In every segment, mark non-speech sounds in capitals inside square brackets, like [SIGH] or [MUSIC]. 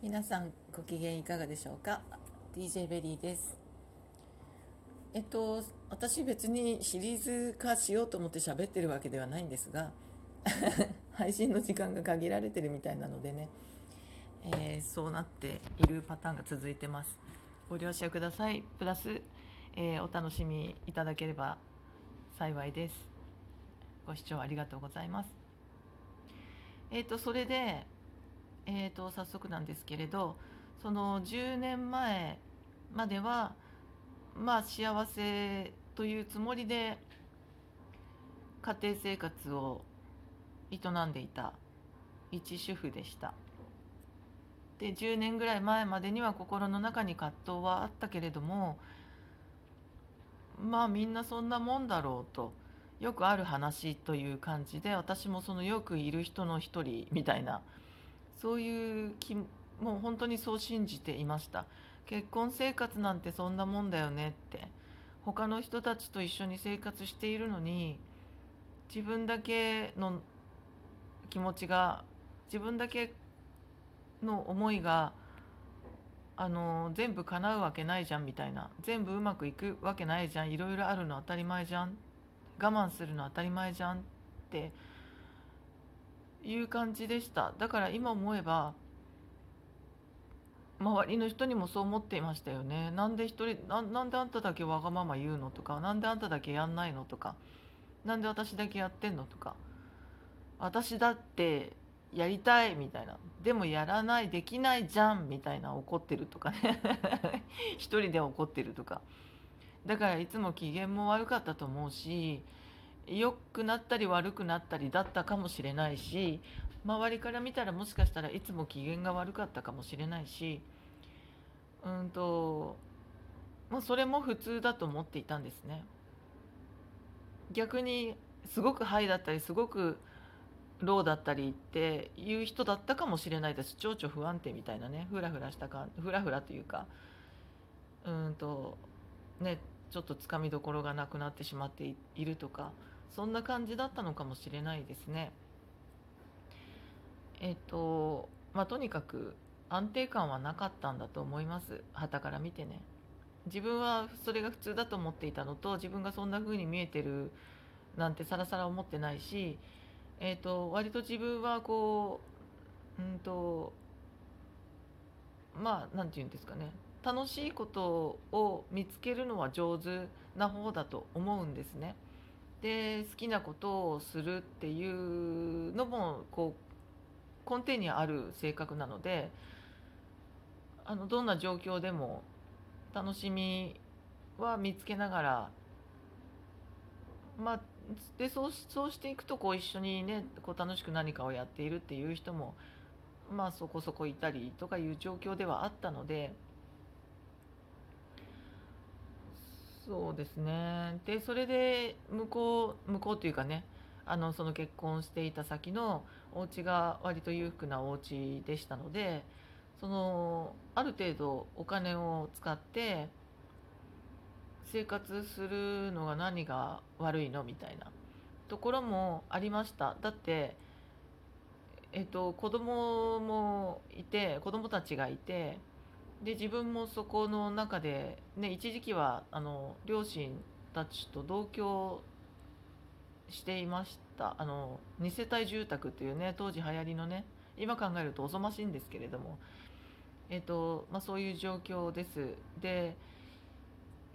皆さんご機嫌いかがでしょうか？DJ ベリーです。えっと私別にシリーズ化しようと思って喋ってるわけではないんですが [LAUGHS] 配信の時間が限られてるみたいなのでね、えー、そうなっているパターンが続いてます。ご了承ください。プラス、えー、お楽しみいただければ幸いです。ご視聴ありがとうございます。えっ、とそれでえーと、早速なんですけれどその10年前まではまあ幸せというつもりで家庭生活を営んでいた一主婦でした。で10年ぐらい前までには心の中に葛藤はあったけれどもまあみんなそんなもんだろうとよくある話という感じで私もそのよくいる人の一人みたいなそういう気もう本当にそう信じていました。結婚生活なんてそんなもんだよねって。他の人たちと一緒に生活しているのに自分だけの気持ちが自分だけの思いがあの全部叶うわけないじゃんみたいな。全部うまくいくわけないじゃん。いろいろあるの当たり前じゃん。我慢するの当たり前じゃんっていう感じでした。だから今思えば周りの人にもそう思っていましたよね。なんで一人なんであんただけわがまま言うのとかなんであんただけやんないのとかなんで私だけやってんのとか私だってやりたいみたいなでもやらないできないじゃんみたいな怒ってるとかね。[LAUGHS] 一人で怒ってるとか。だからいつも機嫌も悪かったと思うし良くなったり悪くなったりだったかもしれないし周りから見たらもしかしたらいつも機嫌が悪かったかもしれないしうんともうそれも普通だと思っていたんですね。逆にすごくハイだったりすごくローだったりっていう人だったかもしれないです情緒不安定みたいなねフラフラしたかフラフラというかうんとねちょっとつかみどころがなくなってしまっているとかそんな感じだったのかもしれないですね。えっとまあとにかく安定感はなかったんだと思います旗から見てね。自分はそれが普通だと思っていたのと自分がそんな風に見えてるなんてさらさら思ってないし、えーと、割と自分はこううんとまあ何て言うんですかね楽しいことを見つけるのは上手な方だと思うんですね。で好きなことをするっていうのもこう根底にある性格なのであのどんな状況でも楽しみは見つけながらまあでそうそうしていくとこう一緒にねこう楽しく何かをやっているっていう人もまあそこそこいたりとかいう状況ではあったので。そうですね。でそれで向こう向こうというかねあのその結婚していた先のお家が割と裕福なお家でしたのでそのある程度お金を使って生活するのが何が悪いのみたいなところもありました。だってえっと子供もいて子供たちがいてで自分もそこの中で、ね、一時期はあの両親たちと同居していました。あの2世帯住宅というね当時流行りのね今考えるとおぞましいんですけれども、えーとまあ、そういう状況です。で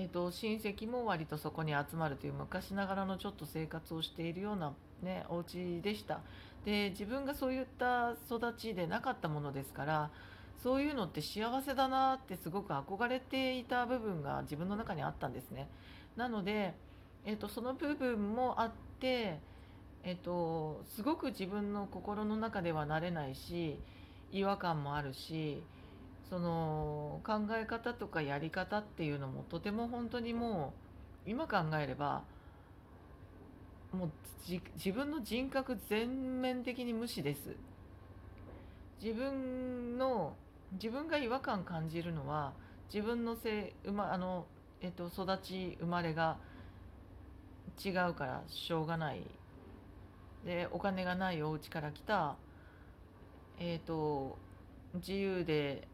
えーと、親戚も割とそこに集まるという昔ながらのちょっと生活をしているような、ね、お家でした。で自分がそういった育ちでなかったものですからそういうのって幸せだなってすごく憧れていた部分が自分の中にあったんですね。なので、えーと、その部分もあって、えーと、すごく自分の心の中ではなれないし違和感もあるしその考え方とかやり方っていうのもとても本当にもう今考えればもう自分の人格全面的に無視です。自分の自分が違和感感じるのは自分のせい、ま、あの、えっと、育ち生まれが違うからしょうがない。でお金がないお家から来た、えっと、自由で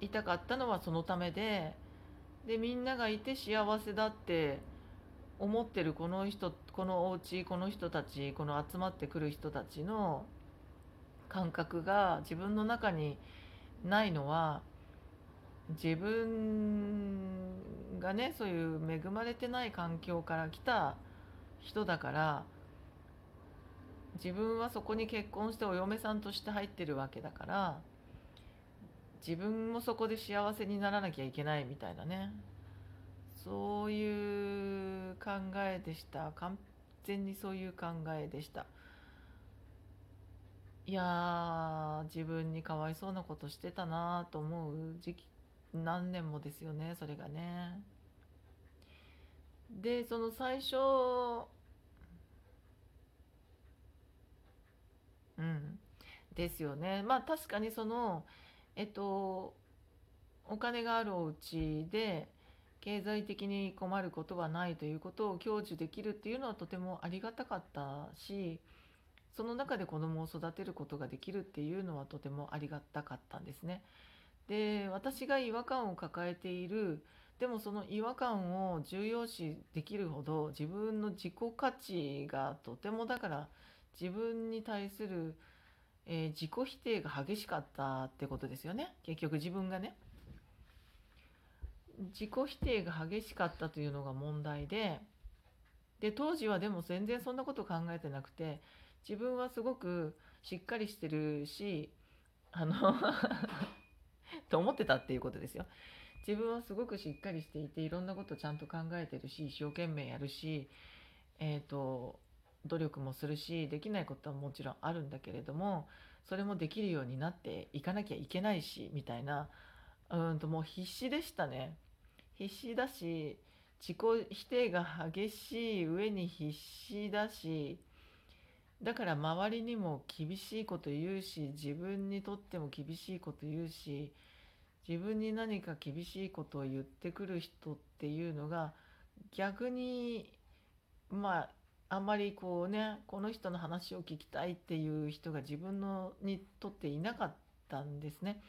いたかったのはそのためででみんながいて幸せだって思ってるこの人このお家この人たちこの集まってくる人たちの感覚が自分の中にないのは自分がねそういう恵まれてない環境から来た人だから自分はそこに結婚してお嫁さんとして入ってるわけだから自分もそこで幸せにならなきゃいけないみたいなね。そういう考えでした。完全にそういう考えでした。いや自分にかわいそうなことしてたなと思う時期何年もですよねそれがね。でその最初うんですよね。まあ確かにそのえっとお金があるお家で経済的に困ることはないということを享受できるっていうのはとてもありがたかったしその中で子供を育てることができるっていうのはとてもありがたかったんですね。で私が違和感を抱えているでもその違和感を重要視できるほど自分の自己価値がとてもだから自分に対する、えー、自己否定が激しかったってことですよね結局自分がね。自己否定が激しかったというのが問題でで当時はでも全然そんなこと考えてなくて自分はすごくしっかりしてるしあの [LAUGHS] と思ってたっていうことですよ。自分はすごくしっかりしていていろんなことちゃんと考えてるし一生懸命やるし、えーと、努力もするしできないことはもちろんあるんだけれどもそれもできるようになっていかなきゃいけないしみたいなうんともう必死でしたね。必死だし自己否定が激しい上に必死だしだから周りにも厳しいこと言うし自分にとっても厳しいこと言うし自分に何か厳しいことを言ってくる人っていうのが逆にまああんまりこうねこの人の話を聞きたいっていう人が自分のにとっていなかったんですね。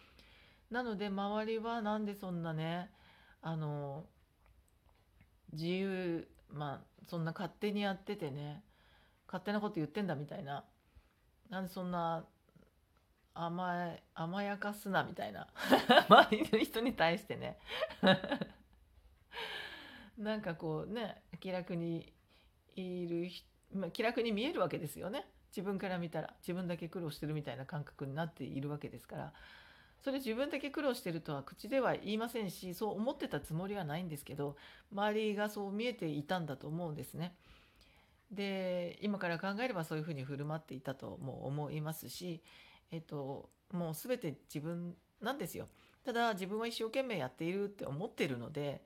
なので周りはなんでそんなねあの自由まあそんな勝手にやっててね勝手なこと言ってんだみたいな。なんでそんな甘え甘やかすなみたいな。[LAUGHS] 周りの人に対してね。[LAUGHS] なんかこうね気楽にいる、まあ、気楽に見えるわけですよね。自分から見たら。自分だけ苦労してるみたいな感覚になっているわけですから。それ自分だけ苦労してるとは口では言いませんしそう思ってたつもりはないんですけど周りがそう見えていたんだと思うんですね。で今から考えればそういうふうに振る舞っていたとも思いますし、えっと、もう全て自分なんですよ。ただ自分は一生懸命やっているって思ってるので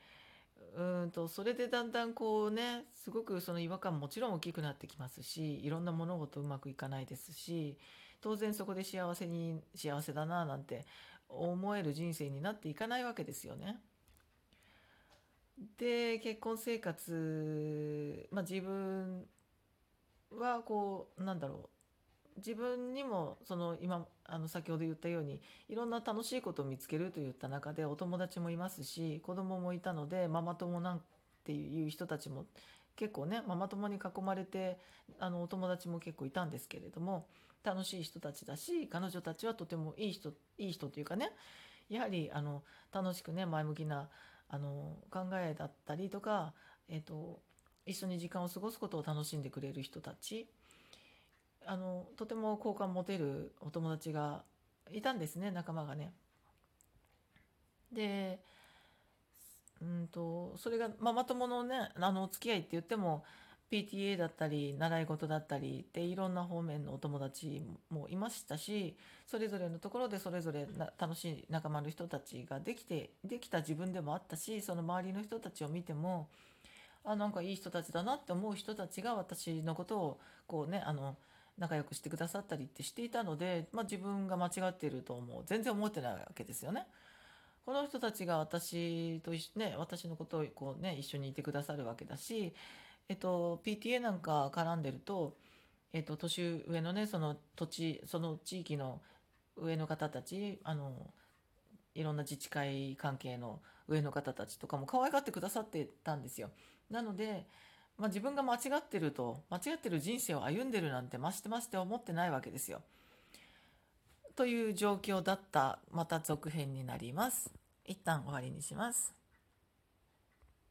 うんとそれでだんだんこうねすごくその違和感もちろん大きくなってきますしいろんな物事うまくいかないですし当然そこで幸せに幸せだななんて思える人生になっていかないわけですよね。で結婚生活、まあ、自分はこうなんだろう自分にもその今あの先ほど言ったようにいろんな楽しいことを見つけるといった中でお友達もいますし子供もいたのでママ友なんていう人たちも結構ねママ友に囲まれてあのお友達も結構いたんですけれども楽しい人たちだし彼女たちはとてもいい人いい人というかねやはりあの楽しくね前向きなあの考えだったりとか、えーと一緒に時間を過ごすことを楽しんでくれる人たちあのとても好感持てるお友達がいたんですね仲間がね。でうんとそれがママ友のねあのお付き合いって言っても PTA だったり習い事だったりっていろんな方面のお友達もいましたしそれぞれのところでそれぞれ楽しい仲間の人たちができてできた自分でもあったしその周りの人たちを見てもあなんかいい人たちだなって思う人たちが私のことをこうねあの仲良くしてくださったりってしていたので、まあ、自分が間違っていると思う全然思ってないわけですよね。この人たちが私とね私のことをこうね一緒にいてくださるわけだし、えっと、PTA なんか絡んでると、えっと、年上のねその土地その地域の上の方たちあのいろんな自治会関係の上の方たちとかも可愛がってくださってたんですよ。なので、まあ、自分が間違ってると間違ってる人生を歩んでるなんてましてまして思ってないわけですよ。という状況だったまた続編になります。一旦終わりにします。